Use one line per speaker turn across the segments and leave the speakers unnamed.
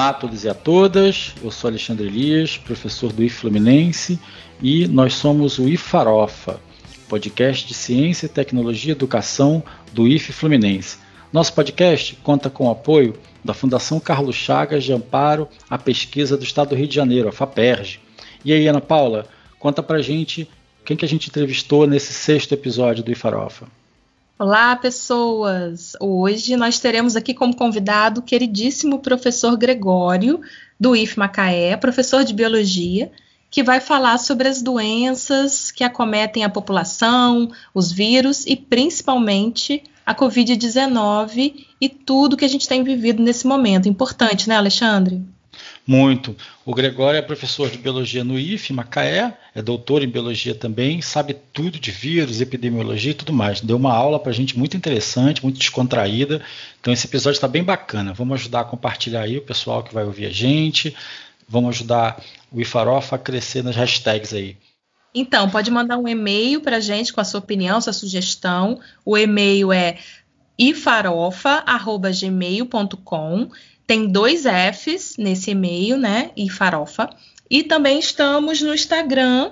Olá a todos e a todas, eu sou Alexandre Elias, professor do IF Fluminense e nós somos o IFarofa, podcast de Ciência, Tecnologia e Educação do IF Fluminense. Nosso podcast conta com o apoio da Fundação Carlos Chagas de Amparo à Pesquisa do Estado do Rio de Janeiro, a FAPERJ. E aí, Ana Paula, conta pra gente quem que a gente entrevistou nesse sexto episódio do IFarofa.
Olá, pessoas! Hoje nós teremos aqui como convidado o queridíssimo professor Gregório, do IF Macaé, professor de Biologia, que vai falar sobre as doenças que acometem a população, os vírus e principalmente a Covid-19 e tudo que a gente tem vivido nesse momento. Importante, né, Alexandre?
Muito. O Gregório é professor de biologia no IF, Macaé, é doutor em biologia também, sabe tudo de vírus, epidemiologia e tudo mais. Deu uma aula para a gente muito interessante, muito descontraída. Então esse episódio está bem bacana. Vamos ajudar a compartilhar aí o pessoal que vai ouvir a gente. Vamos ajudar o Ifarofa a crescer nas hashtags aí.
Então, pode mandar um e-mail para a gente com a sua opinião, sua sugestão. O e-mail é ifarofa.gmail.com tem dois Fs nesse e-mail, né? E farofa. E também estamos no Instagram,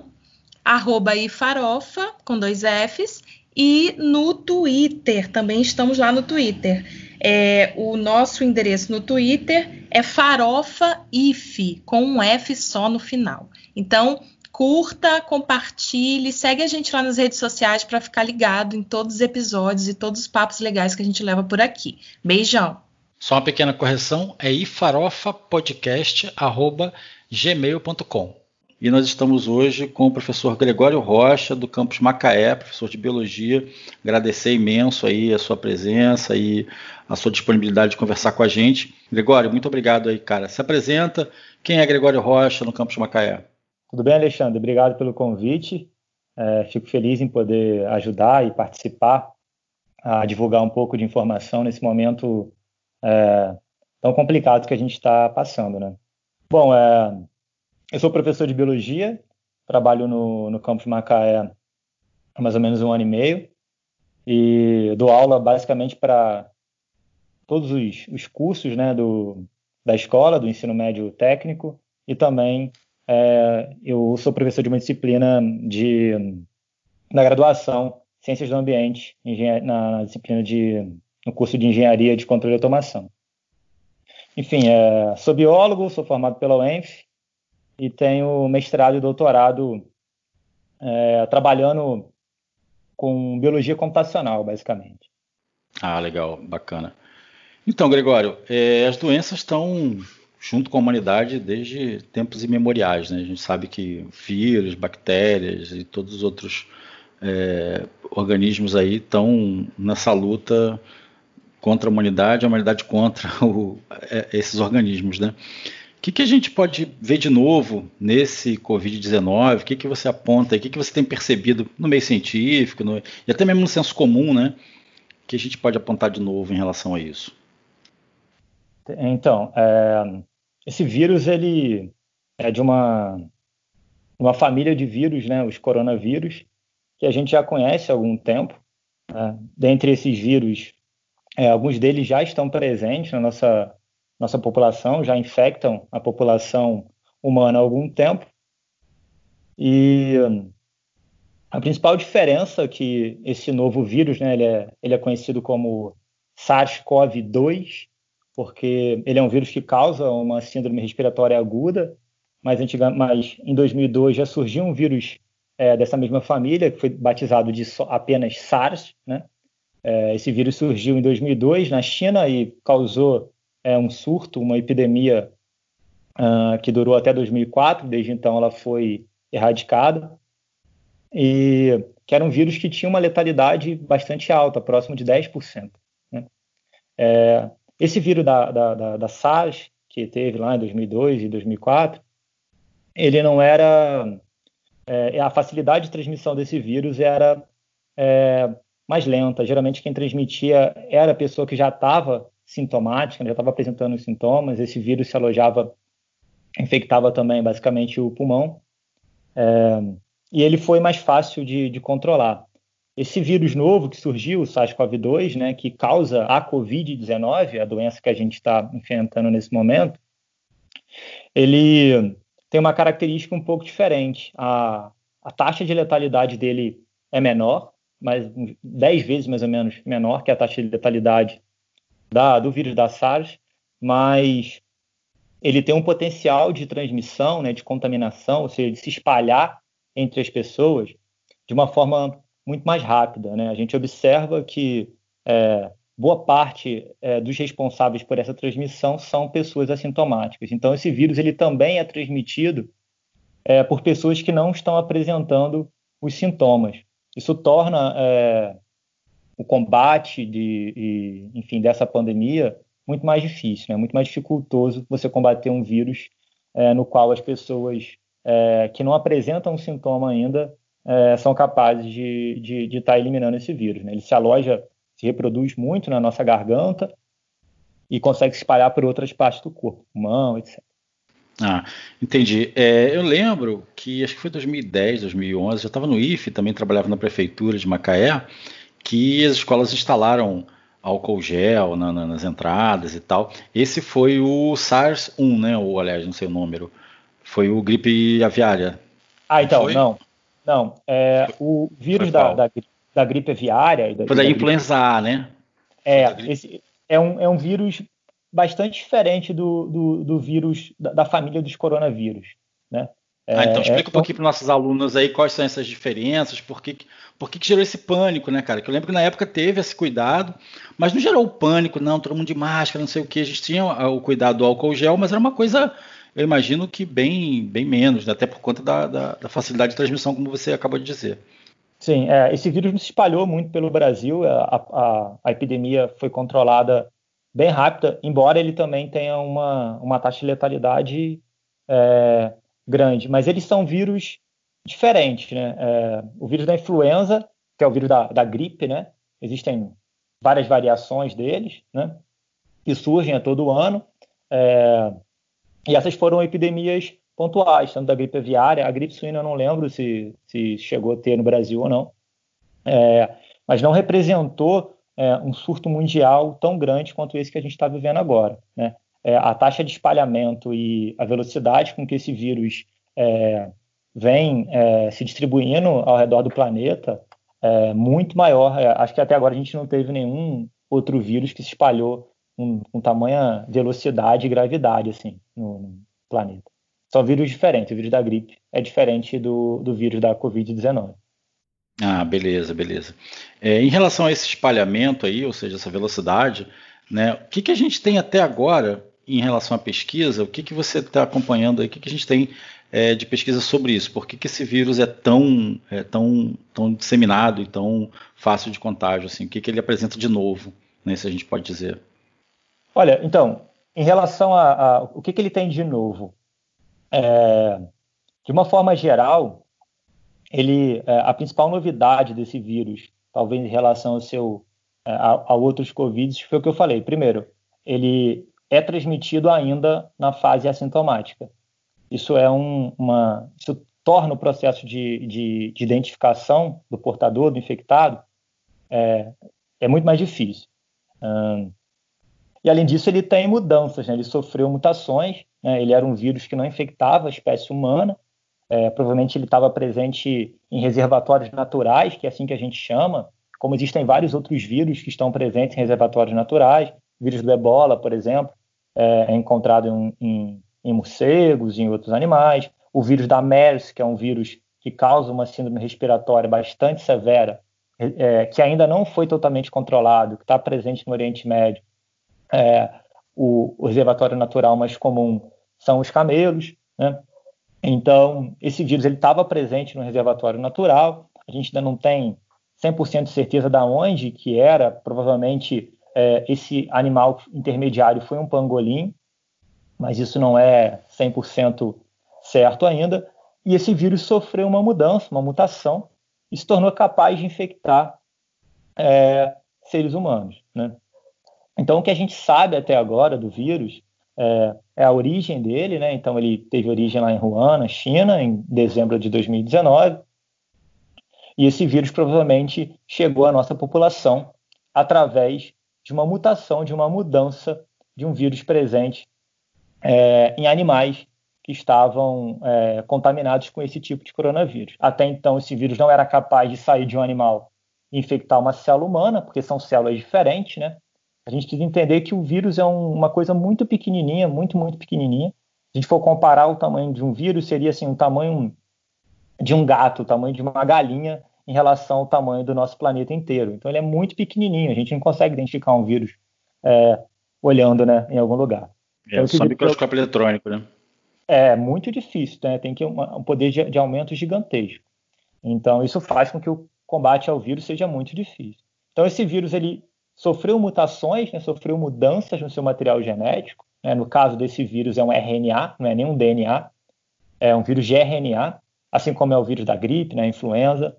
arroba ifarofa, com dois Fs, e no Twitter, também estamos lá no Twitter. É, o nosso endereço no Twitter é farofaif, com um F só no final. Então, curta, compartilhe, segue a gente lá nas redes sociais para ficar ligado em todos os episódios e todos os papos legais que a gente leva por aqui. Beijão!
Só uma pequena correção, é ifarofapodcast.gmail.com. E nós estamos hoje com o professor Gregório Rocha, do campus Macaé, professor de Biologia. Agradecer imenso aí a sua presença e a sua disponibilidade de conversar com a gente. Gregório, muito obrigado aí, cara. Se apresenta, quem é Gregório Rocha no campus Macaé?
Tudo bem, Alexandre? Obrigado pelo convite. É, fico feliz em poder ajudar e participar a divulgar um pouco de informação nesse momento é, tão complicado que a gente está passando, né? Bom, é, eu sou professor de biologia, trabalho no, no campus Macaé há mais ou menos um ano e meio e dou aula basicamente para todos os, os cursos né, do, da escola, do ensino médio técnico e também é, eu sou professor de uma disciplina de, da graduação Ciências do Ambiente, na disciplina de no curso de Engenharia de Controle e Automação. Enfim, é, sou biólogo, sou formado pela UENF e tenho mestrado e doutorado é, trabalhando com biologia computacional, basicamente.
Ah, legal, bacana. Então, Gregório, é, as doenças estão junto com a humanidade desde tempos imemoriais. Né? A gente sabe que vírus, bactérias e todos os outros é, organismos aí estão nessa luta contra a humanidade, a humanidade contra o, é, esses organismos, né? O que, que, a gente pode ver de novo nesse Covid-19? O que, que você aponta? O que, que você tem percebido no meio científico no, e até mesmo no senso comum, né? Que a gente pode apontar de novo em relação a isso?
Então, é, esse vírus ele é de uma, uma família de vírus, né? Os coronavírus, que a gente já conhece há algum tempo. Né? Dentre esses vírus, é, alguns deles já estão presentes na nossa, nossa população, já infectam a população humana há algum tempo. E a principal diferença que esse novo vírus, né, ele é, ele é conhecido como SARS-CoV-2, porque ele é um vírus que causa uma síndrome respiratória aguda, mas, antiga, mas em 2002 já surgiu um vírus é, dessa mesma família, que foi batizado de apenas SARS, né? É, esse vírus surgiu em 2002 na China e causou é, um surto, uma epidemia uh, que durou até 2004. Desde então, ela foi erradicada. E que era um vírus que tinha uma letalidade bastante alta, próximo de 10%. Né? É, esse vírus da, da, da, da, SARS, que teve lá em 2002 e 2004, ele não era. É, a facilidade de transmissão desse vírus era é, mais lenta. Geralmente quem transmitia era a pessoa que já estava sintomática, já estava apresentando os sintomas. Esse vírus se alojava, infectava também basicamente o pulmão. É, e ele foi mais fácil de, de, controlar. Esse vírus novo que surgiu, o SARS-CoV-2, né, que causa a COVID-19, a doença que a gente está enfrentando nesse momento, ele tem uma característica um pouco diferente. A, a taxa de letalidade dele é menor, mas 10 vezes mais ou menos menor que a taxa de letalidade da, do vírus da SARS, mas ele tem um potencial de transmissão, né, de contaminação, ou seja, de se espalhar entre as pessoas de uma forma muito mais rápida. Né? A gente observa que é, boa parte é, dos responsáveis por essa transmissão são pessoas assintomáticas. Então, esse vírus ele também é transmitido é, por pessoas que não estão apresentando os sintomas. Isso torna é, o combate de, e, enfim, dessa pandemia muito mais difícil, né? muito mais dificultoso você combater um vírus é, no qual as pessoas é, que não apresentam um sintoma ainda é, são capazes de estar de, de tá eliminando esse vírus. Né? Ele se aloja, se reproduz muito na nossa garganta e consegue se espalhar por outras partes do corpo, mão, etc.
Ah, entendi. É, eu lembro que acho que foi 2010, 2011, eu estava no IFE, também trabalhava na prefeitura de Macaé, que as escolas instalaram álcool gel na, na, nas entradas e tal. Esse foi o SARS-1, né? Ou aliás, não sei o número. Foi o gripe aviária.
Ah, então, foi? não. Não. É, o vírus da, da, da, gripe aviária.
Da, foi da, da influenza gripe... A, né?
É, esse é um, é um vírus bastante diferente do, do, do vírus, da, da, família dos coronavírus, né?
Ah, então é, explica é, um pouquinho para nossos alunos aí quais são essas diferenças, por que, por que, que gerou esse pânico, né, cara? Que eu lembro que na época teve esse cuidado, mas não gerou o pânico, não, todo mundo de máscara, não sei o que, a gente tinha o cuidado do álcool gel, mas era uma coisa, eu imagino que bem, bem menos, né? até por conta da, da, da, facilidade de transmissão, como você acabou de dizer.
Sim, é, esse vírus não se espalhou muito pelo Brasil, a, a, a epidemia foi controlada bem rápida, embora ele também tenha uma, uma taxa de letalidade é, grande. Mas eles são vírus diferentes, né? É, o vírus da influenza, que é o vírus da, da gripe, né? Existem várias variações deles, né? Que surgem a todo ano. É, e essas foram epidemias pontuais, tanto da gripe aviária, a gripe suína eu não lembro se, se chegou a ter no Brasil ou não, é, mas não representou é, um surto mundial tão grande quanto esse que a gente está vivendo agora. Né? É, a taxa de espalhamento e a velocidade com que esse vírus é, vem é, se distribuindo ao redor do planeta é muito maior. É, acho que até agora a gente não teve nenhum outro vírus que se espalhou com, com tamanha velocidade e gravidade assim no, no planeta. São vírus diferentes. O vírus da gripe é diferente do, do vírus da Covid-19.
Ah, beleza, beleza. É, em relação a esse espalhamento aí, ou seja, essa velocidade, né, o que, que a gente tem até agora em relação à pesquisa? O que, que você está acompanhando aí? O que, que a gente tem é, de pesquisa sobre isso? Por que, que esse vírus é tão, é tão, tão disseminado e tão fácil de contágio? Assim? O que, que ele apresenta de novo, né, se a gente pode dizer?
Olha, então, em relação a, a o que, que ele tem de novo, é, de uma forma geral, ele, é, a principal novidade desse vírus, talvez em relação ao seu, é, a, a, outros Covid, foi o que eu falei. Primeiro, ele é transmitido ainda na fase assintomática. Isso é um, uma, isso torna o processo de, de, de identificação do portador, do infectado, é, é muito mais difícil. E além disso, ele tem mudanças, né? ele sofreu mutações, né? ele era um vírus que não infectava a espécie humana, é, provavelmente ele estava presente em reservatórios naturais, que é assim que a gente chama, como existem vários outros vírus que estão presentes em reservatórios naturais. O vírus do ebola, por exemplo, é, é encontrado em, em, em morcegos em outros animais. O vírus da MERS, que é um vírus que causa uma síndrome respiratória bastante severa, é, que ainda não foi totalmente controlado, que está presente no Oriente Médio. É, o, o, reservatório natural mais comum são os camelos, né? Então, esse vírus ele estava presente no reservatório natural. A gente ainda não tem 100% de certeza de onde que era. Provavelmente é, esse animal intermediário foi um pangolim, mas isso não é 100% certo ainda. E esse vírus sofreu uma mudança, uma mutação, e se tornou capaz de infectar é, seres humanos. Né? Então, o que a gente sabe até agora do vírus é, é, a origem dele, né? Então ele teve origem lá em Wuhan, na China, em dezembro de 2019. E esse vírus provavelmente chegou à nossa população através de uma mutação, de uma mudança de um vírus presente é, em animais que estavam é, contaminados com esse tipo de coronavírus. Até então, esse vírus não era capaz de sair de um animal e infectar uma célula humana, porque são células diferentes, né? A gente precisa entender que o vírus é um, uma coisa muito pequenininha, muito, muito pequenininha. Se a gente for comparar o tamanho de um vírus, seria assim, um tamanho de um gato, o tamanho de uma galinha em relação ao tamanho do nosso planeta inteiro. Então ele é muito pequenininho, a gente não consegue identificar um vírus é, olhando né, em algum lugar.
É, então, só microscópio eu... eletrônico, né?
É muito difícil, né? tem que uma, um poder de, de aumento gigantesco. Então isso faz com que o combate ao vírus seja muito difícil. Então esse vírus ele sofreu mutações, né, sofreu mudanças no seu material genético. Né, no caso desse vírus é um RNA, não é nem um DNA, é um vírus de RNA, assim como é o vírus da gripe, né, influenza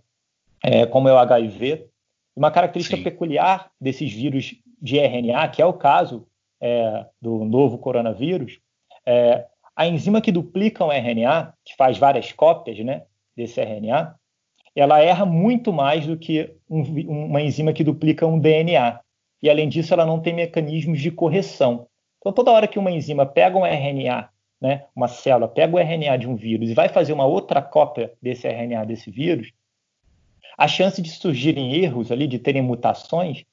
é, como é o HIV. Uma característica Sim. peculiar desses vírus de RNA, que é o caso é, do novo coronavírus, é, a enzima que duplica o RNA, que faz várias cópias né, desse RNA, ela erra muito mais do que um, uma enzima que duplica um DNA. E, além disso, ela não tem mecanismos de correção. Então, toda hora que uma enzima pega um RNA, né, uma célula pega o RNA de um vírus e vai fazer uma outra cópia desse RNA desse vírus, a chance de surgirem erros ali, de terem mutações,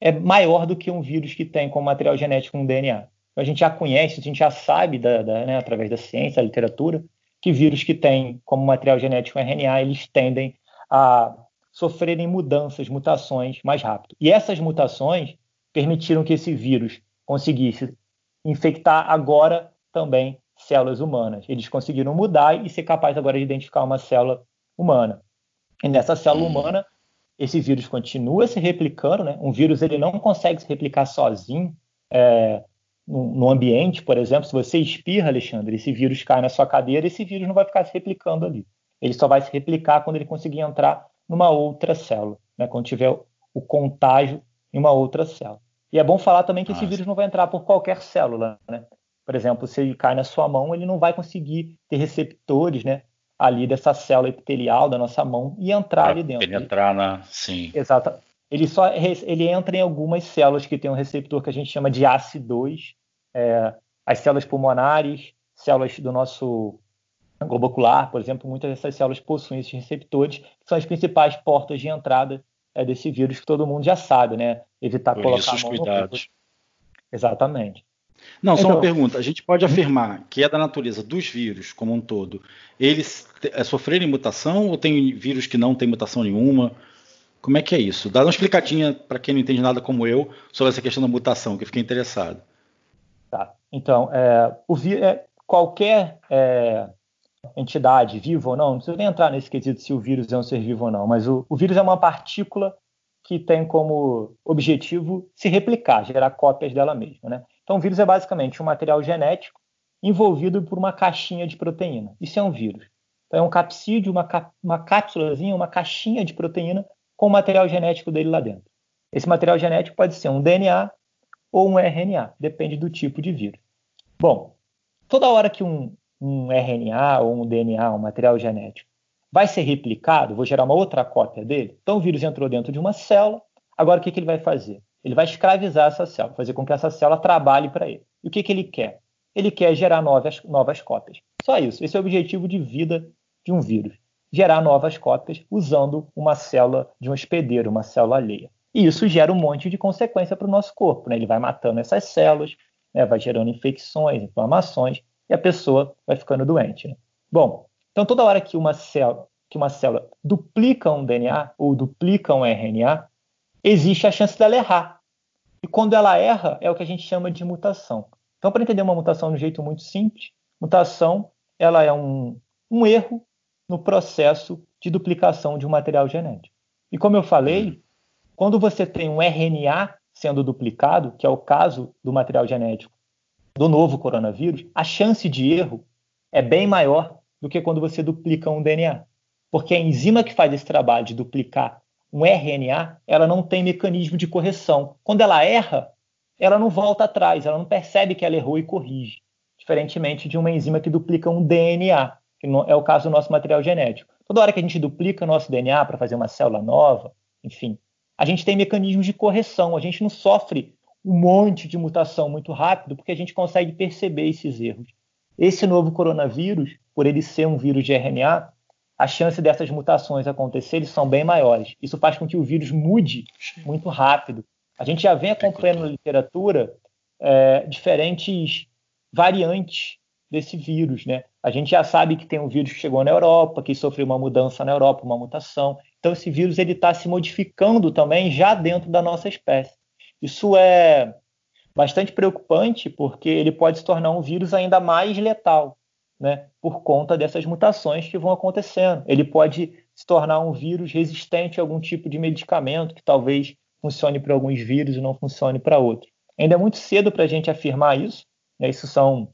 é maior do que um vírus que tem como material genético um DNA. Então, a gente já conhece, a gente já sabe, da, da, né, através da ciência, da literatura, que vírus que têm como material genético um RNA, eles tendem a sofrerem mudanças, mutações mais rápido. E essas mutações permitiram que esse vírus conseguisse infectar agora também células humanas. Eles conseguiram mudar e ser capaz agora de identificar uma célula humana. E nessa célula uhum. humana, esse vírus continua se replicando, né? Um vírus ele não consegue se replicar sozinho é, no, no, ambiente, por exemplo. Se você espirra, Alexandre, esse vírus cai na sua cadeira, esse vírus não vai ficar se replicando ali. Ele só vai se replicar quando ele conseguir entrar numa outra célula, né? Quando tiver o contágio em uma outra célula. E é bom falar também que esse vírus não vai entrar por qualquer célula, né? Por exemplo, se ele cai na sua mão, ele não vai conseguir ter receptores, né? ali dessa célula epitelial da nossa mão e entrar pra ali dentro.
Penetrar na. Sim.
Exato. Ele só ele entra em algumas células que tem um receptor que a gente chama de ACE2, é, as células pulmonares, células do nosso globo ocular, por exemplo, muitas dessas células possuem esses receptores, que são as principais portas de entrada é, desse vírus que todo mundo já sabe, né? Evitar por colocar
isso, a mão cuidados.
Exatamente.
Não, só então, uma pergunta. A gente pode afirmar que é da natureza dos vírus como um todo, eles é, sofrerem mutação ou tem vírus que não tem mutação nenhuma? Como é que é isso? Dá uma explicadinha para quem não entende nada como eu sobre essa questão da mutação, que eu fiquei interessado.
Tá. Então, é, o, é, qualquer é, entidade, viva ou não, não precisa nem entrar nesse quesito se o vírus é um ser vivo ou não, mas o, o vírus é uma partícula que tem como objetivo se replicar, gerar cópias dela mesma. Né? Então, o vírus é basicamente um material genético envolvido por uma caixinha de proteína. Isso é um vírus. Então, é um capsídeo, uma, uma cápsulazinha, uma caixinha de proteína com o material genético dele lá dentro. Esse material genético pode ser um DNA ou um RNA, depende do tipo de vírus. Bom, toda hora que um, um RNA ou um DNA, um material genético, vai ser replicado, vou gerar uma outra cópia dele. Então, o vírus entrou dentro de uma célula. Agora, o que, que ele vai fazer? Ele vai escravizar essa célula, fazer com que essa célula trabalhe para ele. E o que, que ele quer? Ele quer gerar novas, novas cópias. Só isso. Esse é o objetivo de vida de um vírus. Gerar novas cópias usando uma célula de um hospedeiro, uma célula alheia. E isso gera um monte de consequência para o nosso corpo. Né? Ele vai matando essas células, né? vai gerando infecções, inflamações, e a pessoa vai ficando doente. Né? Bom, então toda hora que uma célula, que uma célula duplica um DNA ou duplica um RNA, existe a chance dela errar. E quando ela erra, é o que a gente chama de mutação. Então, para entender uma mutação de um jeito muito simples, mutação ela é um, um erro no processo de duplicação de um material genético. E como eu falei, quando você tem um RNA sendo duplicado, que é o caso do material genético do novo coronavírus, a chance de erro é bem maior do que quando você duplica um DNA. Porque a enzima que faz esse trabalho de duplicar um RNA, ela não tem mecanismo de correção. Quando ela erra, ela não volta atrás, ela não percebe que ela errou e corrige. Diferentemente de uma enzima que duplica um DNA, que é o caso do nosso material genético. Toda hora que a gente duplica nosso DNA para fazer uma célula nova, enfim, a gente tem mecanismos de correção, a gente não sofre um monte de mutação muito rápido, porque a gente consegue perceber esses erros. Esse novo coronavírus, por ele ser um vírus de RNA, a chance dessas mutações acontecerem são bem maiores. Isso faz com que o vírus mude muito rápido. A gente já vem acompanhando na literatura é, diferentes variantes desse vírus, né? A gente já sabe que tem um vírus que chegou na Europa, que sofreu uma mudança na Europa, uma mutação. Então esse vírus ele está se modificando também já dentro da nossa espécie. Isso é bastante preocupante porque ele pode se tornar um vírus ainda mais letal, né? Por conta dessas mutações que vão acontecendo. Ele pode se tornar um vírus resistente a algum tipo de medicamento que talvez funcione para alguns vírus e não funcione para outros. Ainda é muito cedo para a gente afirmar isso. Né? Isso são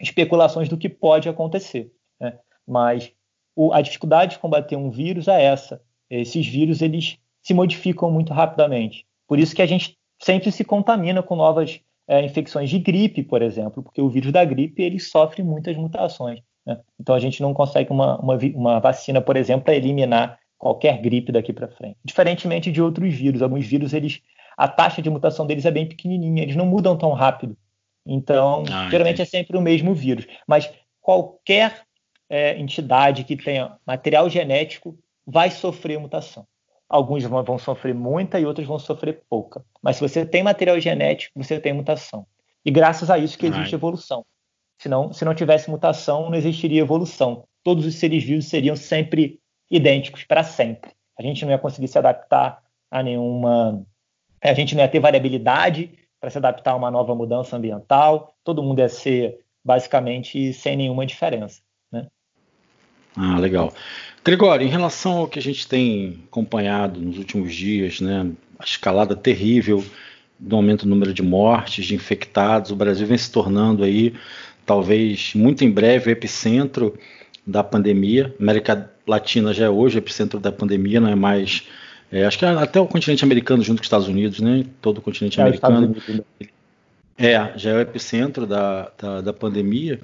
especulações do que pode acontecer. Né? Mas o, a dificuldade de combater um vírus é essa. Esses vírus eles se modificam muito rapidamente. Por isso que a gente sempre se contamina com novas é, infecções de gripe, por exemplo, porque o vírus da gripe ele sofre muitas mutações. Né? Então a gente não consegue uma, uma, uma vacina, por exemplo, para eliminar qualquer gripe daqui para frente. Diferentemente de outros vírus, alguns vírus eles a taxa de mutação deles é bem pequenininha, eles não mudam tão rápido. Então, ah, geralmente entendi. é sempre o mesmo vírus. Mas qualquer é, entidade que tenha material genético vai sofrer mutação. Alguns vão sofrer muita e outros vão sofrer pouca. Mas se você tem material genético, você tem mutação. E graças a isso que existe Ai. evolução. Senão, se não tivesse mutação, não existiria evolução. Todos os seres vivos seriam sempre idênticos para sempre. A gente não ia conseguir se adaptar a nenhuma. A gente não ia ter variabilidade para se adaptar a uma nova mudança ambiental. Todo mundo ia ser basicamente sem nenhuma diferença.
Ah, legal. Gregório, em relação ao que a gente tem acompanhado nos últimos dias, né, a escalada terrível do aumento do número de mortes, de infectados, o Brasil vem se tornando aí, talvez muito em breve, o epicentro da pandemia. América Latina já é hoje o epicentro da pandemia, não é mais é, acho que até o continente americano junto com os Estados Unidos, né? Todo o continente é, americano. Né? É, já é o epicentro da, da, da pandemia.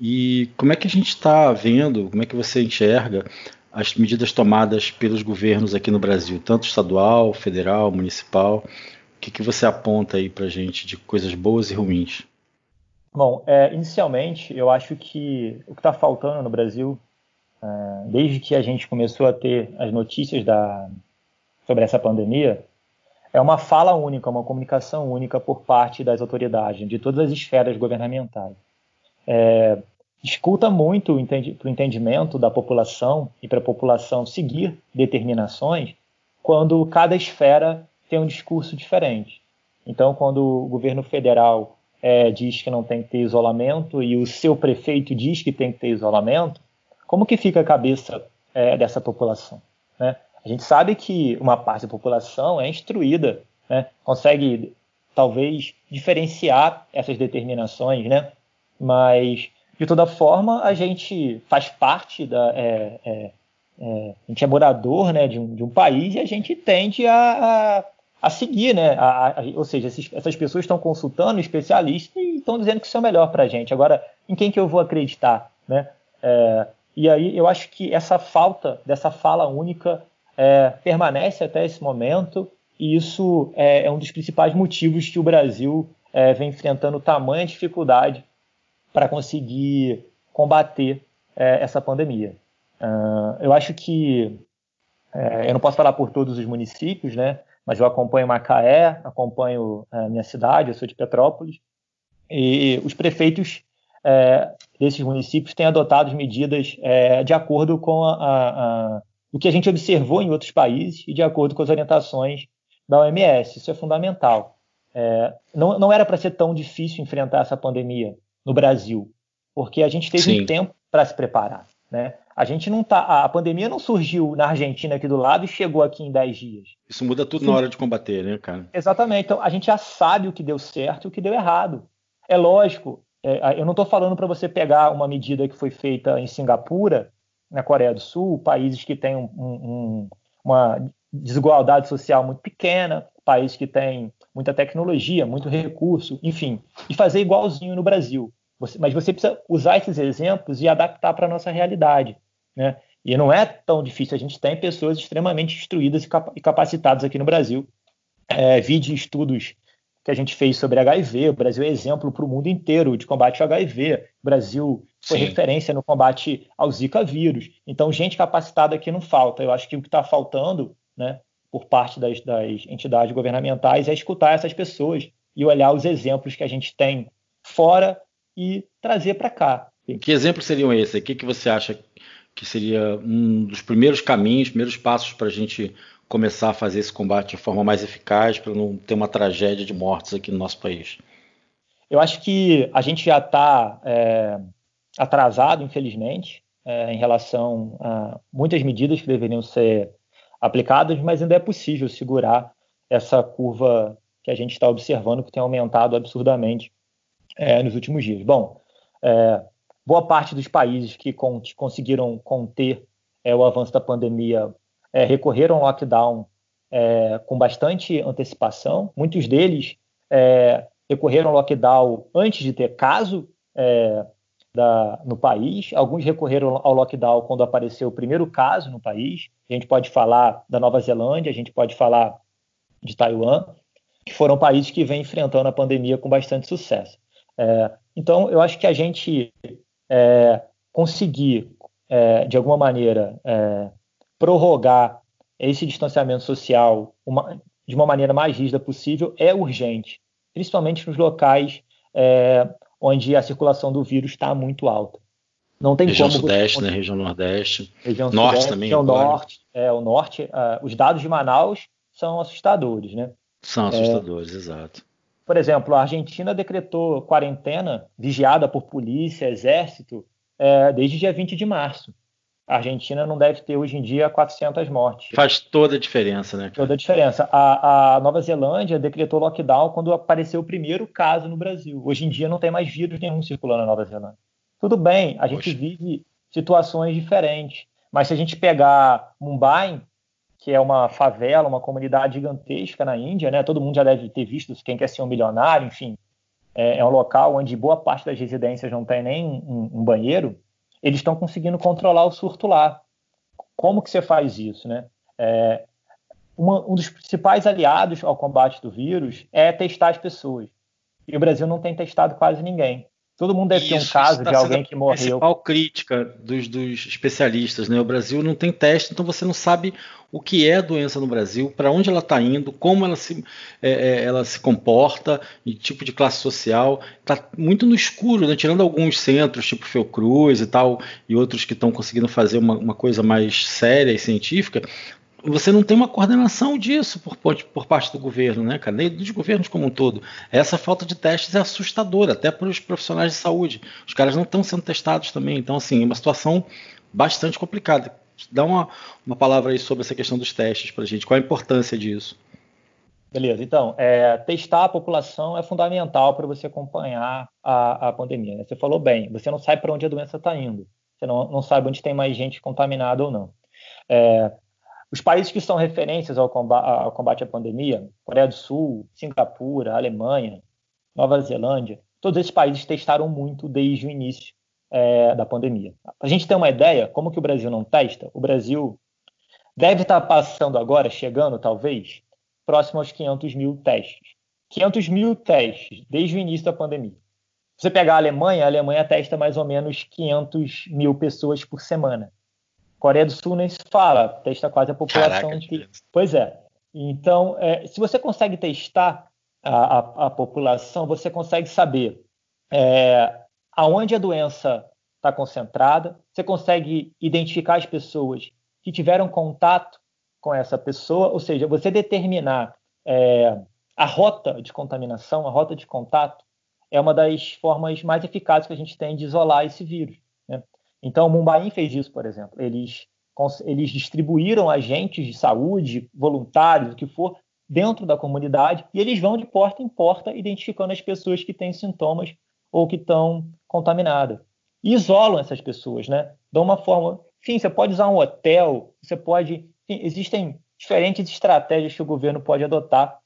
E como é que a gente está vendo, como é que você enxerga as medidas tomadas pelos governos aqui no Brasil, tanto estadual, federal, municipal? O que, que você aponta aí para a gente de coisas boas e ruins?
Bom, é, inicialmente, eu acho que o que está faltando no Brasil, é, desde que a gente começou a ter as notícias da, sobre essa pandemia é uma fala única, uma comunicação única por parte das autoridades, de todas as esferas governamentais. É, escuta muito para o entendimento da população e para a população seguir determinações quando cada esfera tem um discurso diferente. Então, quando o governo federal é, diz que não tem que ter isolamento e o seu prefeito diz que tem que ter isolamento, como que fica a cabeça é, dessa população? Né? A gente sabe que uma parte da população é instruída, né? consegue talvez diferenciar essas determinações, né? Mas de toda forma a gente faz parte da. É, é, é, a gente é morador né, de, um, de um país e a gente tende a, a, a seguir, né? A, a, ou seja, esses, essas pessoas estão consultando especialistas e estão dizendo que isso é o melhor para a gente. Agora, em quem que eu vou acreditar? Né? É, e aí eu acho que essa falta dessa fala única é, permanece até esse momento, e isso é, é, um dos principais motivos que o Brasil vem enfrentando tamanha dificuldade para conseguir combater é, essa pandemia. Uh, eu acho que é, eu não posso falar por todos os municípios, né? Mas eu acompanho Macaé, acompanho a é, minha cidade, eu sou de Petrópolis, e os prefeitos é, desses municípios têm adotado medidas é, de acordo com a, a, o que a gente observou em outros países e de acordo com as orientações da OMS. Isso é fundamental. É, não, não, era para ser tão difícil enfrentar essa pandemia no Brasil, porque a gente teve Sim. um tempo para se preparar. Né? A gente não tá, a pandemia não surgiu na Argentina aqui do lado e chegou aqui em 10 dias.
Isso muda tudo na hora de combater, né, cara?
Exatamente. Então a gente já sabe o que deu certo e o que deu errado. É lógico. É, eu não estou falando para você pegar uma medida que foi feita em Singapura na Coreia do Sul, países que têm um, um, uma desigualdade social muito pequena, países que têm muita tecnologia, muito recurso, enfim, e fazer igualzinho no Brasil. Você, mas você precisa usar esses exemplos e adaptar para a nossa realidade. Né? E não é tão difícil, a gente tem pessoas extremamente instruídas e capacitadas aqui no Brasil. É, vide estudos que a gente fez sobre HIV. O Brasil é exemplo para o mundo inteiro de combate ao HIV. O Brasil foi Sim. referência no combate ao Zika vírus. Então, gente capacitada aqui não falta. Eu acho que o que está faltando, né, por parte das, das entidades governamentais, é escutar essas pessoas e olhar os exemplos que a gente tem fora e trazer para cá.
Que exemplos seriam esses? O que, que você acha que seria um dos primeiros caminhos, primeiros passos para a gente começar a fazer esse combate de forma mais eficaz, para não ter uma tragédia de mortes aqui no nosso país?
Eu acho que a gente já está é, atrasado, infelizmente, é, em relação a muitas medidas que deveriam ser aplicadas, mas ainda é possível segurar essa curva que a gente está observando, que tem aumentado absurdamente é, nos últimos dias. Bom, é, boa parte dos países que con conseguiram conter é, o avanço da pandemia é, recorreram ao lockdown é, com bastante antecipação. Muitos deles é, recorreram ao lockdown antes de ter caso da, no país. Alguns recorreram ao lockdown quando apareceu o primeiro caso no país. A gente pode falar da Nova Zelândia, a gente pode falar de Taiwan, que foram países que vêm enfrentando a pandemia com bastante sucesso. É, então, eu acho que a gente é, conseguir, é, de alguma maneira, é, prorrogar esse distanciamento social uma, de uma maneira mais rígida possível é urgente, principalmente nos locais é, onde a circulação do vírus está muito alta.
Não tem região como sudeste, né? Região nordeste,
região norte sudeste, também. Região agora. norte, é o norte. Uh, os dados de Manaus são assustadores, né?
São assustadores, é, exato.
Por exemplo, a Argentina decretou quarentena vigiada por polícia, exército, é, desde dia 20 de março a Argentina não deve ter hoje em dia 400 mortes.
Faz toda a diferença, né? Cara?
Toda a diferença. A, a, Nova Zelândia decretou lockdown quando apareceu o primeiro caso no Brasil. Hoje em dia não tem mais vírus nenhum circulando na Nova Zelândia. Tudo bem, a Poxa. gente vive situações diferentes. Mas se a gente pegar Mumbai, que é uma favela, uma comunidade gigantesca na Índia, né? Todo mundo já deve ter visto quem quer ser um milionário, enfim. É, é um local onde boa parte das residências não tem nem um, um banheiro eles estão conseguindo controlar o surto lá. Como que você faz isso, né? É, uma, um dos principais aliados ao combate do vírus é testar as pessoas. E o Brasil não tem testado quase ninguém. Todo mundo deve isso, ter um caso de alguém que morreu. A
principal crítica dos, dos, especialistas, né? O Brasil não tem teste, então você não sabe o que é a doença no Brasil, para onde ela está indo, como ela se, é, é, ela se comporta, e tipo de classe social. Está muito no escuro, né? tirando alguns centros, tipo Fiocruz e tal, e outros que estão conseguindo fazer uma, uma coisa mais séria e científica você não tem uma coordenação disso por, por, parte do governo, né, cara? Nem dos governos como um todo. Essa falta de testes é assustadora, até para os profissionais de saúde. Os caras não estão sendo testados também. Então, assim, é uma situação bastante complicada. Dá uma, uma palavra aí sobre essa questão dos testes para a gente. Qual a importância disso?
Beleza, então, é, testar a população é fundamental para você acompanhar a, a pandemia. Né? Você falou bem, você não sabe para onde a doença está indo, você não, não sabe onde tem mais gente contaminada ou não. É, os países que são referências ao combate, à pandemia, Coreia do Sul, Singapura, Alemanha, Nova Zelândia, todos esses países testaram muito desde o início é, da pandemia. Para a gente ter uma ideia, como que o Brasil não testa, o Brasil deve estar passando agora, chegando talvez, próximo aos 500 mil testes. 500 mil testes desde o início da pandemia. Se você pegar a Alemanha, a Alemanha testa mais ou menos 500 mil pessoas por semana. Coreia do Sul nem se fala, testa quase a população.
Caraca, que...
Pois é. Então, é, se você consegue testar a, a, a população, você consegue saber é, aonde a doença está concentrada, você consegue identificar as pessoas que tiveram contato com essa pessoa, ou seja, você determinar é, a rota de contaminação, a rota de contato, é uma das formas mais eficazes que a gente tem de isolar esse vírus. Então, o Mumbai fez isso, por exemplo. Eles, eles distribuíram agentes de saúde, voluntários, o que for, dentro da comunidade e eles vão de porta em porta identificando as pessoas que têm sintomas ou que estão contaminadas. E isolam essas pessoas, né? De uma forma. Sim, você pode usar um hotel, você pode. Enfim, existem diferentes estratégias que o governo pode adotar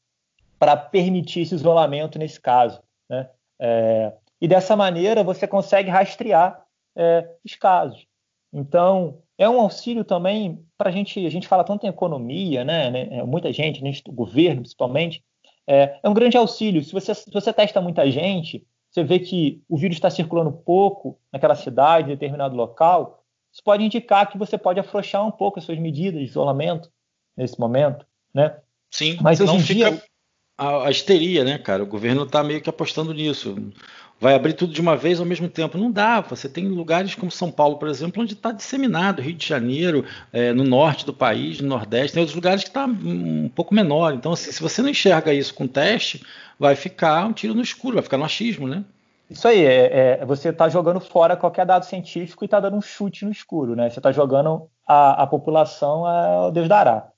para permitir esse isolamento nesse caso. Né? É, e dessa maneira você consegue rastrear é, os casos. Então, é um auxílio também para a gente. A gente fala tanto em economia, né? né muita gente, né, o governo principalmente, é, é um grande auxílio. Se você, se você testa muita gente, você vê que o vírus está circulando pouco naquela cidade, em determinado local, isso pode indicar que você pode afrouxar um pouco as suas medidas de isolamento nesse momento, né?
Sim, mas hoje não fica dia... a, a histeria, né, cara? O governo está meio que apostando nisso vai abrir tudo de uma vez ao mesmo tempo. Não dá. Você tem lugares como São Paulo, por exemplo, onde está disseminado, Rio de Janeiro, é, no norte do país, no Nordeste, tem outros lugares que está um pouco menor. Então, assim, se você não enxerga isso com teste, vai ficar um tiro no escuro, vai ficar no achismo, né?
Isso aí, é, é você está jogando fora qualquer dado científico e está dando um chute no escuro, né? Você está jogando a, a população ao Deus dará.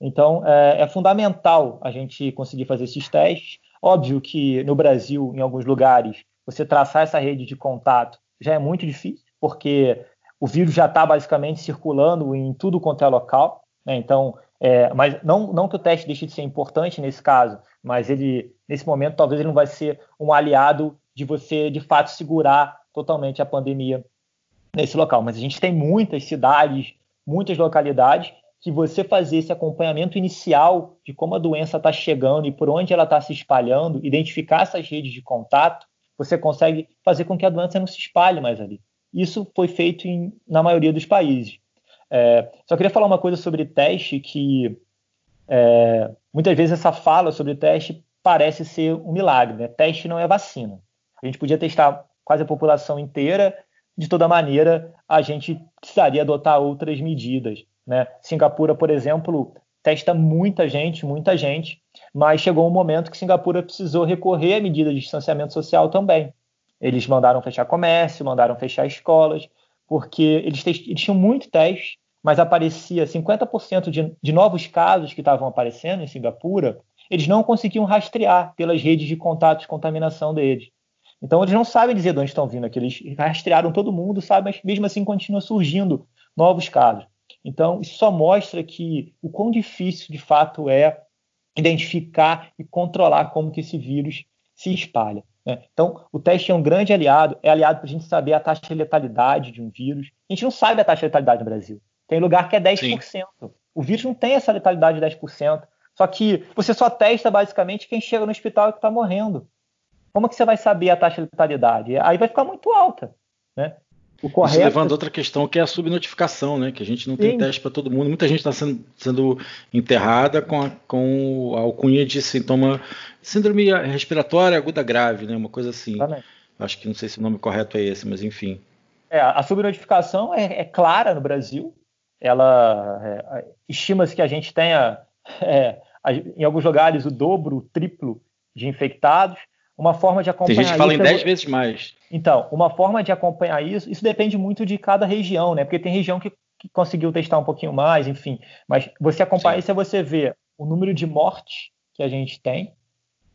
Então, é, é fundamental a gente conseguir fazer esses testes. Óbvio que no Brasil, em alguns lugares, você traçar essa rede de contato já é muito difícil, porque o vírus já está basicamente circulando em tudo quanto é local. Né? Então, é, mas não, não que o teste deixe de ser importante nesse caso, mas ele, nesse momento, talvez ele não vai ser um aliado de você, de fato, segurar totalmente a pandemia nesse local. Mas a gente tem muitas cidades, muitas localidades que você fazer esse acompanhamento inicial de como a doença está chegando e por onde ela está se espalhando, identificar essas redes de contato, você consegue fazer com que a doença não se espalhe mais ali. Isso foi feito em, na maioria dos países. É, só queria falar uma coisa sobre teste que é, muitas vezes essa fala sobre teste parece ser um milagre. Né? Teste não é vacina. A gente podia testar quase a população inteira, de toda maneira a gente precisaria adotar outras medidas. Né? Singapura, por exemplo, testa muita gente, muita gente, mas chegou um momento que Singapura precisou recorrer à medida de distanciamento social também. Eles mandaram fechar comércio, mandaram fechar escolas, porque eles, eles tinham muito teste, mas aparecia 50% de, de novos casos que estavam aparecendo em Singapura, eles não conseguiam rastrear pelas redes de contato de contaminação deles. Então eles não sabem dizer de onde estão vindo aqueles rastrearam todo mundo, sabe, mas mesmo assim continua surgindo novos casos. Então, isso só mostra que o quão difícil de fato é identificar e controlar como que esse vírus se espalha. Né? Então, o teste é um grande aliado, é aliado para a gente saber a taxa de letalidade de um vírus. A gente não sabe a taxa de letalidade no Brasil. Tem lugar que é 10%. Sim. O vírus não tem essa letalidade de 10%. Só que você só testa basicamente quem chega no hospital e que está morrendo. Como que você vai saber a taxa de letalidade? Aí vai ficar muito alta. Né?
O correto... Isso levando a outra questão que é a subnotificação, né? Que a gente não tem Sim. teste para todo mundo. Muita gente está sendo, sendo enterrada com a, com a alcunha de sintoma síndrome respiratória aguda grave, né? Uma coisa assim. Também. Acho que não sei se o nome correto é esse, mas enfim.
É, a subnotificação é, é clara no Brasil. Ela é, estima-se que a gente tenha é, em alguns lugares o dobro, o triplo de infectados. Uma forma de acompanhar
Tem gente que fala em 10 vezes mais.
Então, uma forma de acompanhar isso, isso depende muito de cada região, né? Porque tem região que, que conseguiu testar um pouquinho mais, enfim. Mas você acompanha isso é você ver o número de mortes que a gente tem,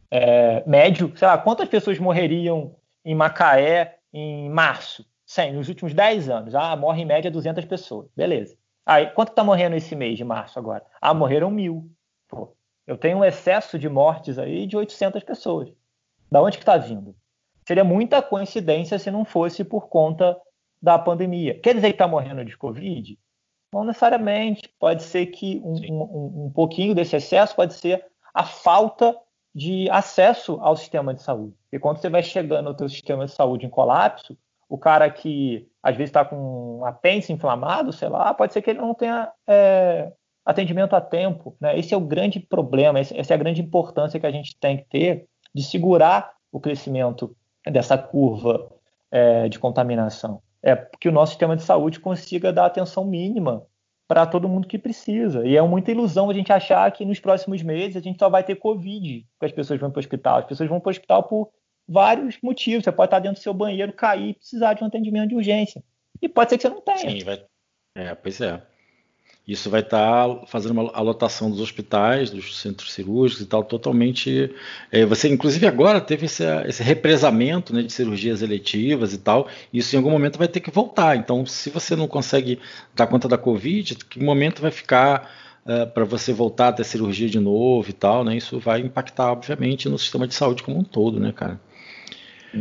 é, médio, sei lá, quantas pessoas morreriam em Macaé em março? 100, nos últimos 10 anos. Ah, morre em média 200 pessoas. Beleza. Aí, quanto está morrendo esse mês de março agora? Ah, morreram mil. Pô, eu tenho um excesso de mortes aí de 800 pessoas. Da onde que está vindo? Seria muita coincidência se não fosse por conta da pandemia. Quer dizer que está morrendo de Covid? Não necessariamente. Pode ser que um, um, um pouquinho desse excesso pode ser a falta de acesso ao sistema de saúde. E quando você vai chegando no seu sistema de saúde em colapso, o cara que às vezes está com um apêndice inflamado, sei lá, pode ser que ele não tenha é, atendimento a tempo. Né? Esse é o grande problema, essa é a grande importância que a gente tem que ter de segurar o crescimento dessa curva é, de contaminação. É que o nosso sistema de saúde consiga dar atenção mínima para todo mundo que precisa. E é muita ilusão a gente achar que nos próximos meses a gente só vai ter Covid, que as pessoas vão para o hospital. As pessoas vão para o hospital por vários motivos. Você pode estar dentro do seu banheiro, cair precisar de um atendimento de urgência. E pode ser que você não tenha.
Sim, vai. É, pois é. Isso vai estar tá fazendo uma, a lotação dos hospitais, dos centros cirúrgicos e tal, totalmente. É, você, inclusive, agora teve esse, esse represamento né, de cirurgias eletivas e tal. Isso em algum momento vai ter que voltar. Então, se você não consegue dar conta da Covid, que momento vai ficar é, para você voltar a ter cirurgia de novo e tal, né? Isso vai impactar, obviamente, no sistema de saúde como um todo, né, cara?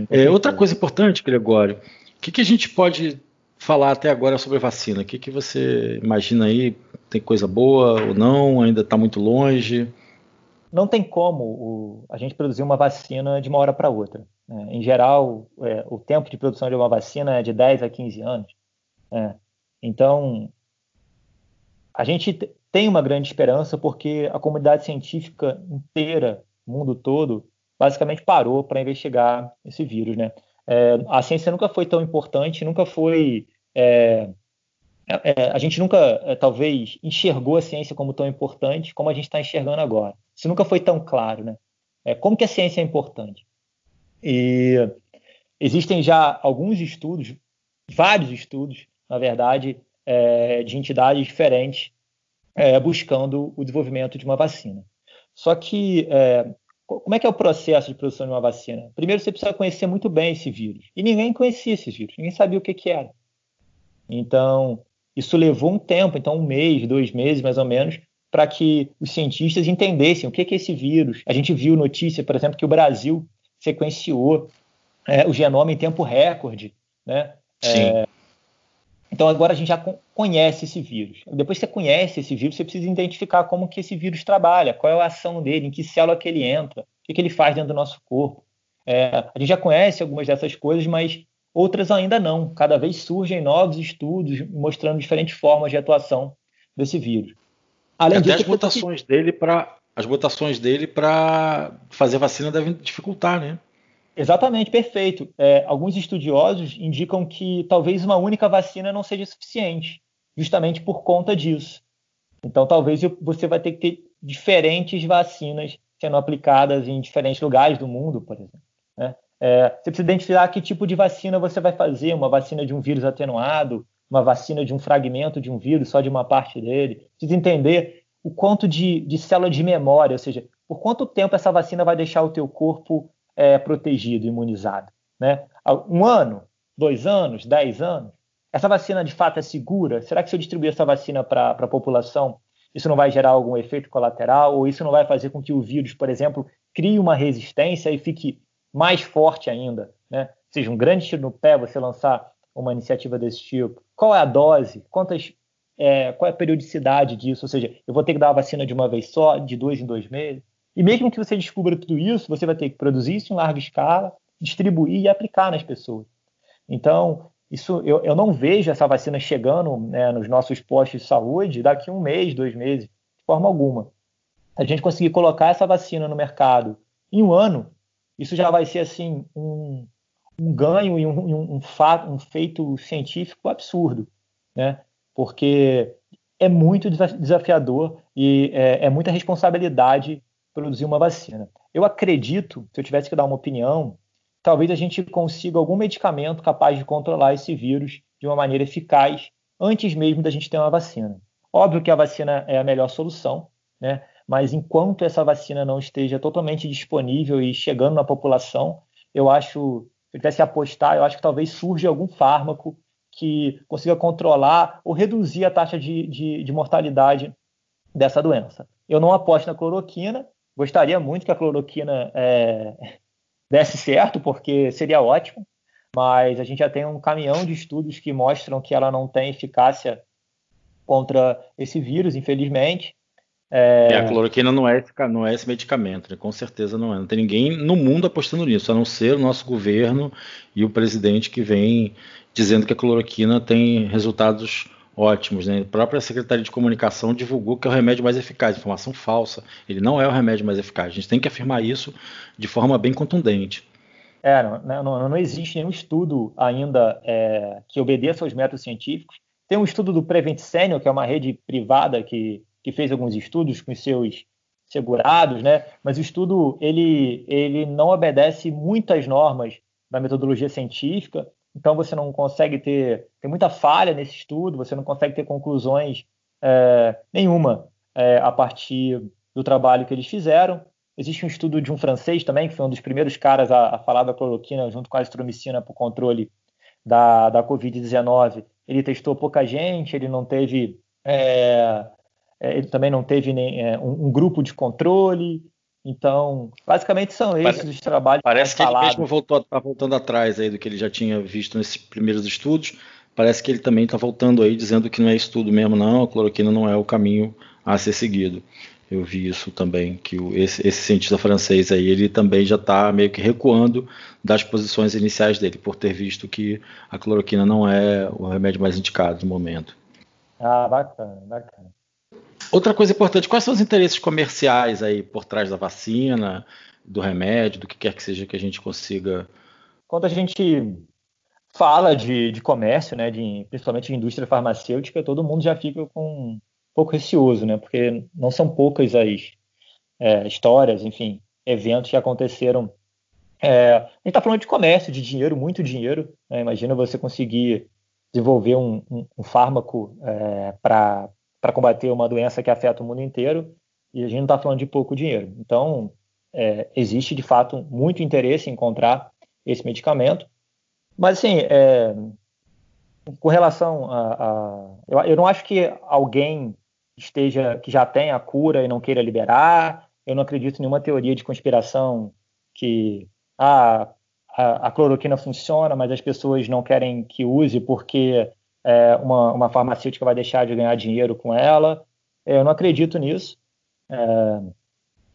É, outra coisa importante, Gregório, o que, que a gente pode falar até agora sobre vacina. O que, que você imagina aí? Tem coisa boa ou não? Ainda está muito longe?
não tem como o, a gente produzir uma vacina de uma hora para outra. Né? Em geral, é, o tempo de produção de uma vacina é de 10 a 15 anos. Né? Então, a gente tem uma grande esperança porque a comunidade científica inteira, mundo todo, basicamente parou para investigar esse vírus. Né? É, a ciência nunca foi tão importante, nunca foi. É, é, a gente nunca, é, talvez, enxergou a ciência como tão importante como a gente está enxergando agora. Isso nunca foi tão claro, né? É, como que a ciência é importante? E existem já alguns estudos, vários estudos, na verdade, é, de entidades diferentes é, buscando o desenvolvimento de uma vacina. Só que é, como é que é o processo de produção de uma vacina? Primeiro você precisa conhecer muito bem esse vírus. E ninguém conhecia esse vírus, ninguém sabia o que, que era. Então, isso levou um tempo, então um mês, dois meses mais ou menos, para que os cientistas entendessem o que, é esse vírus. A gente viu notícia, por exemplo, que o Brasil sequenciou é, o genoma em tempo recorde, né?
Sim. É,
então agora a gente já conhece esse vírus. Depois que você conhece esse vírus, você precisa identificar como que esse vírus trabalha, qual é a ação dele, em que célula que ele entra, o que, que ele faz dentro do nosso corpo. É, a gente já conhece algumas dessas coisas, mas outras ainda não. Cada vez surgem novos estudos mostrando diferentes formas de atuação desse vírus.
Além Até disso, as mutações que... dele para as mutações dele para fazer vacina devem dificultar, né?
Exatamente, perfeito. É, alguns estudiosos indicam que talvez uma única vacina não seja suficiente, justamente por conta disso. Então, talvez você vai ter que ter diferentes vacinas sendo aplicadas em diferentes lugares do mundo, por exemplo. Né? É, você precisa identificar que tipo de vacina você vai fazer, uma vacina de um vírus atenuado, uma vacina de um fragmento de um vírus, só de uma parte dele. Precisa entender o quanto de, de célula de memória, ou seja, por quanto tempo essa vacina vai deixar o teu corpo é, protegido, imunizado. Né? Um ano, dois anos, dez anos? Essa vacina de fato é segura? Será que se eu distribuir essa vacina para a população, isso não vai gerar algum efeito colateral? Ou isso não vai fazer com que o vírus, por exemplo, crie uma resistência e fique mais forte ainda? Né? Seja um grande tiro no pé você lançar uma iniciativa desse tipo. Qual é a dose? Quantas, é, qual é a periodicidade disso? Ou seja, eu vou ter que dar a vacina de uma vez só, de dois em dois meses? E mesmo que você descubra tudo isso, você vai ter que produzir isso em larga escala, distribuir e aplicar nas pessoas. Então, isso eu, eu não vejo essa vacina chegando né, nos nossos postos de saúde daqui a um mês, dois meses, de forma alguma. A gente conseguir colocar essa vacina no mercado em um ano, isso já vai ser assim um, um ganho e um, um, um feito científico absurdo, né? Porque é muito desafiador e é, é muita responsabilidade produzir uma vacina. Eu acredito, se eu tivesse que dar uma opinião, talvez a gente consiga algum medicamento capaz de controlar esse vírus de uma maneira eficaz antes mesmo da gente ter uma vacina. Óbvio que a vacina é a melhor solução, né? Mas enquanto essa vacina não esteja totalmente disponível e chegando na população, eu acho, se eu tivesse apostar, eu acho que talvez surja algum fármaco que consiga controlar ou reduzir a taxa de, de, de mortalidade dessa doença. Eu não aposto na cloroquina, Gostaria muito que a cloroquina é, desse certo, porque seria ótimo, mas a gente já tem um caminhão de estudos que mostram que ela não tem eficácia contra esse vírus, infelizmente.
É... É, a cloroquina não é, não é esse medicamento, né? com certeza não é. Não tem ninguém no mundo apostando nisso, a não ser o nosso governo e o presidente que vem dizendo que a cloroquina tem resultados ótimos. Né? A própria Secretaria de Comunicação divulgou que é o remédio mais eficaz, informação falsa. Ele não é o remédio mais eficaz. A gente tem que afirmar isso de forma bem contundente.
É, não, não, não existe nenhum estudo ainda é, que obedeça aos métodos científicos. Tem um estudo do Prevent Senior, que é uma rede privada que, que fez alguns estudos com seus segurados, né? Mas o estudo ele, ele não obedece muitas normas da metodologia científica então você não consegue ter tem muita falha nesse estudo, você não consegue ter conclusões é, nenhuma é, a partir do trabalho que eles fizeram. Existe um estudo de um francês também, que foi um dos primeiros caras a, a falar da cloroquina junto com a azitromicina para o controle da, da Covid-19. Ele testou pouca gente, ele não teve. É ele também não teve nem, é, um, um, grupo de controle, então, basicamente são esses Parece, os trabalhos.
Parece que, que ele mesmo voltou, tá voltando atrás aí do que ele já tinha visto nesses primeiros estudos. parece que ele também está voltando aí dizendo que não é isso tudo mesmo, não, a cloroquina não é o caminho a ser seguido. Eu vi isso também, que o, esse, esse, cientista francês aí, ele também já está meio que recuando das posições iniciais dele, por ter visto que a cloroquina não é o remédio mais indicado no momento.
Ah, bacana, bacana.
Outra coisa importante, quais são os interesses comerciais aí por trás da vacina, do remédio, do que quer que seja que a gente consiga.
Quando a gente fala de, de comércio, né, de, principalmente de indústria farmacêutica, todo mundo já fica com um pouco receoso, né, porque não são poucas as é, histórias, enfim, eventos que aconteceram. É, a gente está falando de comércio, de dinheiro, muito dinheiro. Né, imagina você conseguir desenvolver um, um, um fármaco é, para para combater uma doença que afeta o mundo inteiro e a gente não está falando de pouco dinheiro. Então, é, existe de fato muito interesse em encontrar esse medicamento, mas assim, é, com relação a, a eu, eu, não acho que alguém esteja que já tenha a cura e não queira liberar. Eu não acredito em nenhuma teoria de conspiração que ah, a, a cloroquina funciona, mas as pessoas não querem que use porque é, uma, uma farmacêutica vai deixar de ganhar dinheiro com ela. É, eu não acredito nisso. É,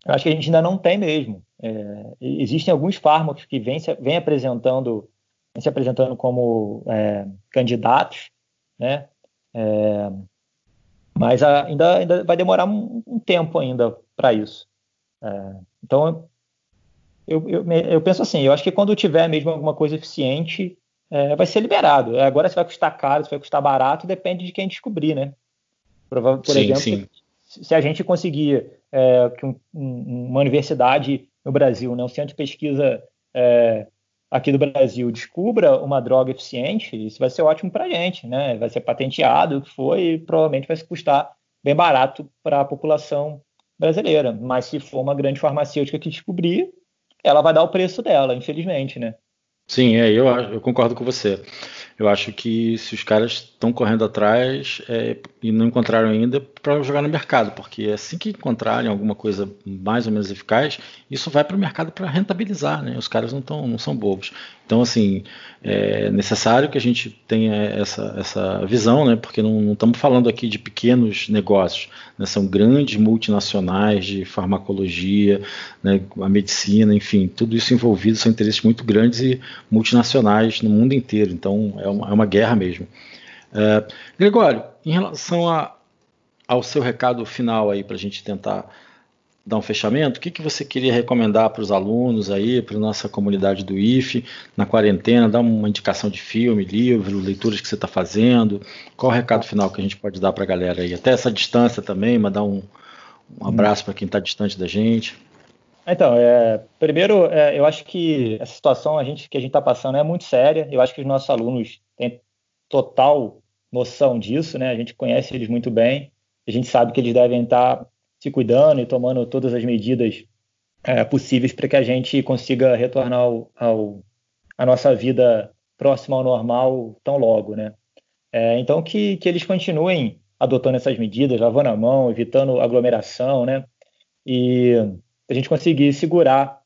eu acho que a gente ainda não tem mesmo. É, existem alguns fármacos que vêm se, vem apresentando, vem se apresentando como é, candidatos, né? É, mas ainda, ainda vai demorar um, um tempo ainda para isso. então, eu, eu, eu, penso assim, eu acho que quando tiver mesmo alguma coisa eficiente, é, vai ser liberado. Agora, se vai custar caro, se vai custar barato, depende de quem descobrir, né? Por, por sim, exemplo, sim. se a gente conseguir é, que um, uma universidade no Brasil, né, um centro de pesquisa é, aqui do Brasil descubra uma droga eficiente, isso vai ser ótimo para a gente, né? Vai ser patenteado, o que foi, e provavelmente vai se custar bem barato para a população brasileira. Mas se for uma grande farmacêutica que descobrir, ela vai dar o preço dela, infelizmente, né?
Sim, é, eu, eu concordo com você. Eu acho que se os caras estão correndo atrás é, e não encontraram ainda, para jogar no mercado, porque assim que encontrarem alguma coisa mais ou menos eficaz, isso vai para o mercado para rentabilizar, né? Os caras não, tão, não são bobos. Então, assim, é necessário que a gente tenha essa, essa visão, né? Porque não, estamos falando aqui de pequenos negócios, né? são grandes multinacionais de farmacologia, né? a medicina, enfim, tudo isso envolvido são interesses muito grandes e multinacionais no mundo inteiro. Então, é uma, é uma guerra mesmo. É, Gregório, em relação a, ao seu recado final aí, para a gente tentar dar um fechamento, o que, que você queria recomendar para os alunos aí, para nossa comunidade do IFE, na quarentena, dar uma indicação de filme, livro, leituras que você está fazendo, qual o recado final que a gente pode dar para a galera aí, até essa distância também, mandar um, um abraço para quem está distante da gente.
Então, é, primeiro, é, eu acho que essa situação a gente, que a gente está passando é muito séria, eu acho que os nossos alunos têm total noção disso, né? A gente conhece eles muito bem, a gente sabe que eles devem estar se cuidando e tomando todas as medidas é, possíveis para que a gente consiga retornar ao, ao, a nossa vida próxima ao normal tão logo, né? É, então que, que eles continuem adotando essas medidas, lavando a mão, evitando aglomeração, né? E a gente conseguir segurar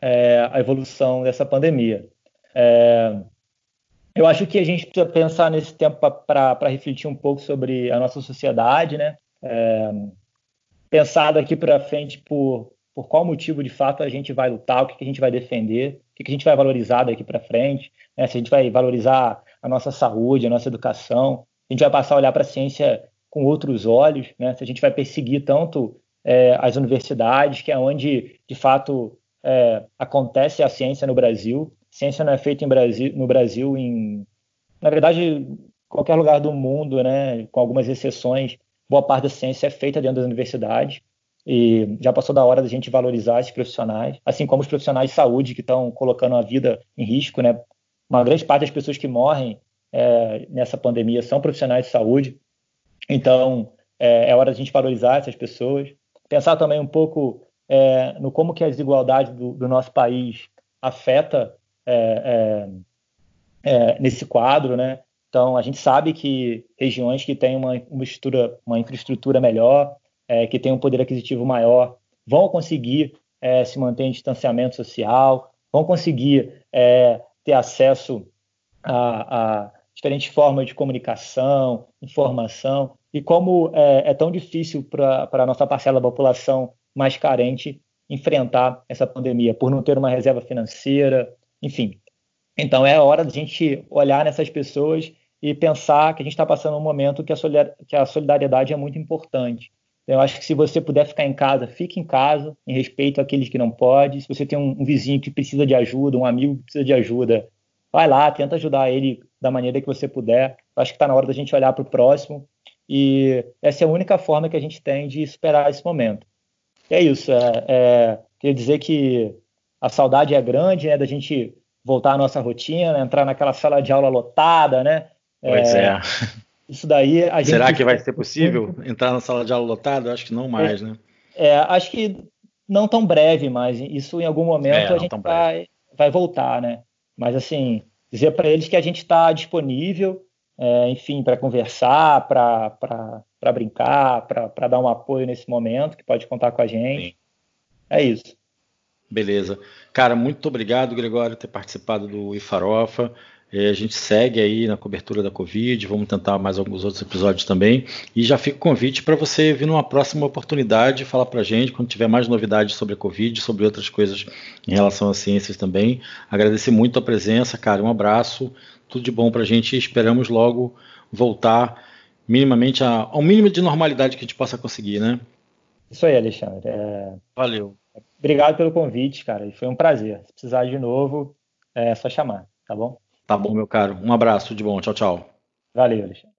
é, a evolução dessa pandemia. É, eu acho que a gente precisa pensar nesse tempo para refletir um pouco sobre a nossa sociedade, né? É, pensar daqui para frente por, por qual motivo de fato a gente vai lutar, o que, que a gente vai defender, o que, que a gente vai valorizar daqui para frente, né? se a gente vai valorizar a nossa saúde, a nossa educação, a gente vai passar a olhar para a ciência com outros olhos, né? se a gente vai perseguir tanto é, as universidades, que é onde de fato é, acontece a ciência no Brasil, ciência não é feita em Brasil, no Brasil em, na verdade, qualquer lugar do mundo, né, com algumas exceções, boa parte da ciência é feita dentro das universidades. E já passou da hora da gente valorizar esses profissionais, assim como os profissionais de saúde que estão colocando a vida em risco, né? Uma grande parte das pessoas que morrem é, nessa pandemia são profissionais de saúde, então é, é hora da gente valorizar essas pessoas, pensar também um pouco é, no como que a desigualdade do, do nosso país afeta é, é, é, nesse quadro, né? Então, a gente sabe que regiões que têm uma, uma, estrutura, uma infraestrutura melhor, é, que têm um poder aquisitivo maior, vão conseguir é, se manter em distanciamento social, vão conseguir ter acesso a, a, diferentes formas de comunicação, informação, e como é, é tão difícil para a nossa parcela da população mais carente enfrentar essa pandemia, por não ter uma reserva financeira, enfim. Então é hora de a gente olhar nessas pessoas e pensar que a gente está passando um momento que a solidariedade é muito importante. Então, eu acho que se você puder ficar em casa, fique em casa, em respeito àqueles que não podem. Se você tem um, vizinho que precisa de ajuda, um amigo que precisa de ajuda, vai lá, tenta ajudar ele da maneira que você puder. Eu acho que está na hora da gente olhar para o próximo e essa é a única forma que a gente tem de superar esse momento. é isso. É, é, queria dizer que a saudade é grande, né, da gente voltar à nossa rotina, entrar naquela sala de aula lotada, né?
Pois é. é.
Isso daí a
gente. Será que vai ser possível entrar na sala de aula lotada? Acho que não mais, né?
É, acho que não tão breve, mas isso em algum momento é, a gente vai, vai voltar, né? Mas assim, dizer para eles que a gente está disponível, é, enfim, para conversar, para brincar, para dar um apoio nesse momento, que pode contar com a gente. Sim. É isso.
Beleza. Cara, muito obrigado, Gregório, por ter participado do IFAROFA. É, a gente segue aí na cobertura da Covid, vamos tentar mais alguns outros episódios também. E já fica o convite para você vir numa próxima oportunidade falar para a gente quando tiver mais novidades sobre a Covid, sobre outras coisas em relação às ciências também. Agradecer muito a presença, cara. Um abraço, tudo de bom para a gente e esperamos logo voltar minimamente a, ao mínimo de normalidade que a gente possa conseguir, né?
Isso aí, Alexandre. É...
Valeu.
Obrigado pelo convite, cara. Foi um prazer. Se precisar de novo, é só chamar, tá bom?
Tá bom, meu caro. Um abraço, de bom. Tchau, tchau.
Valeu, Alexandre.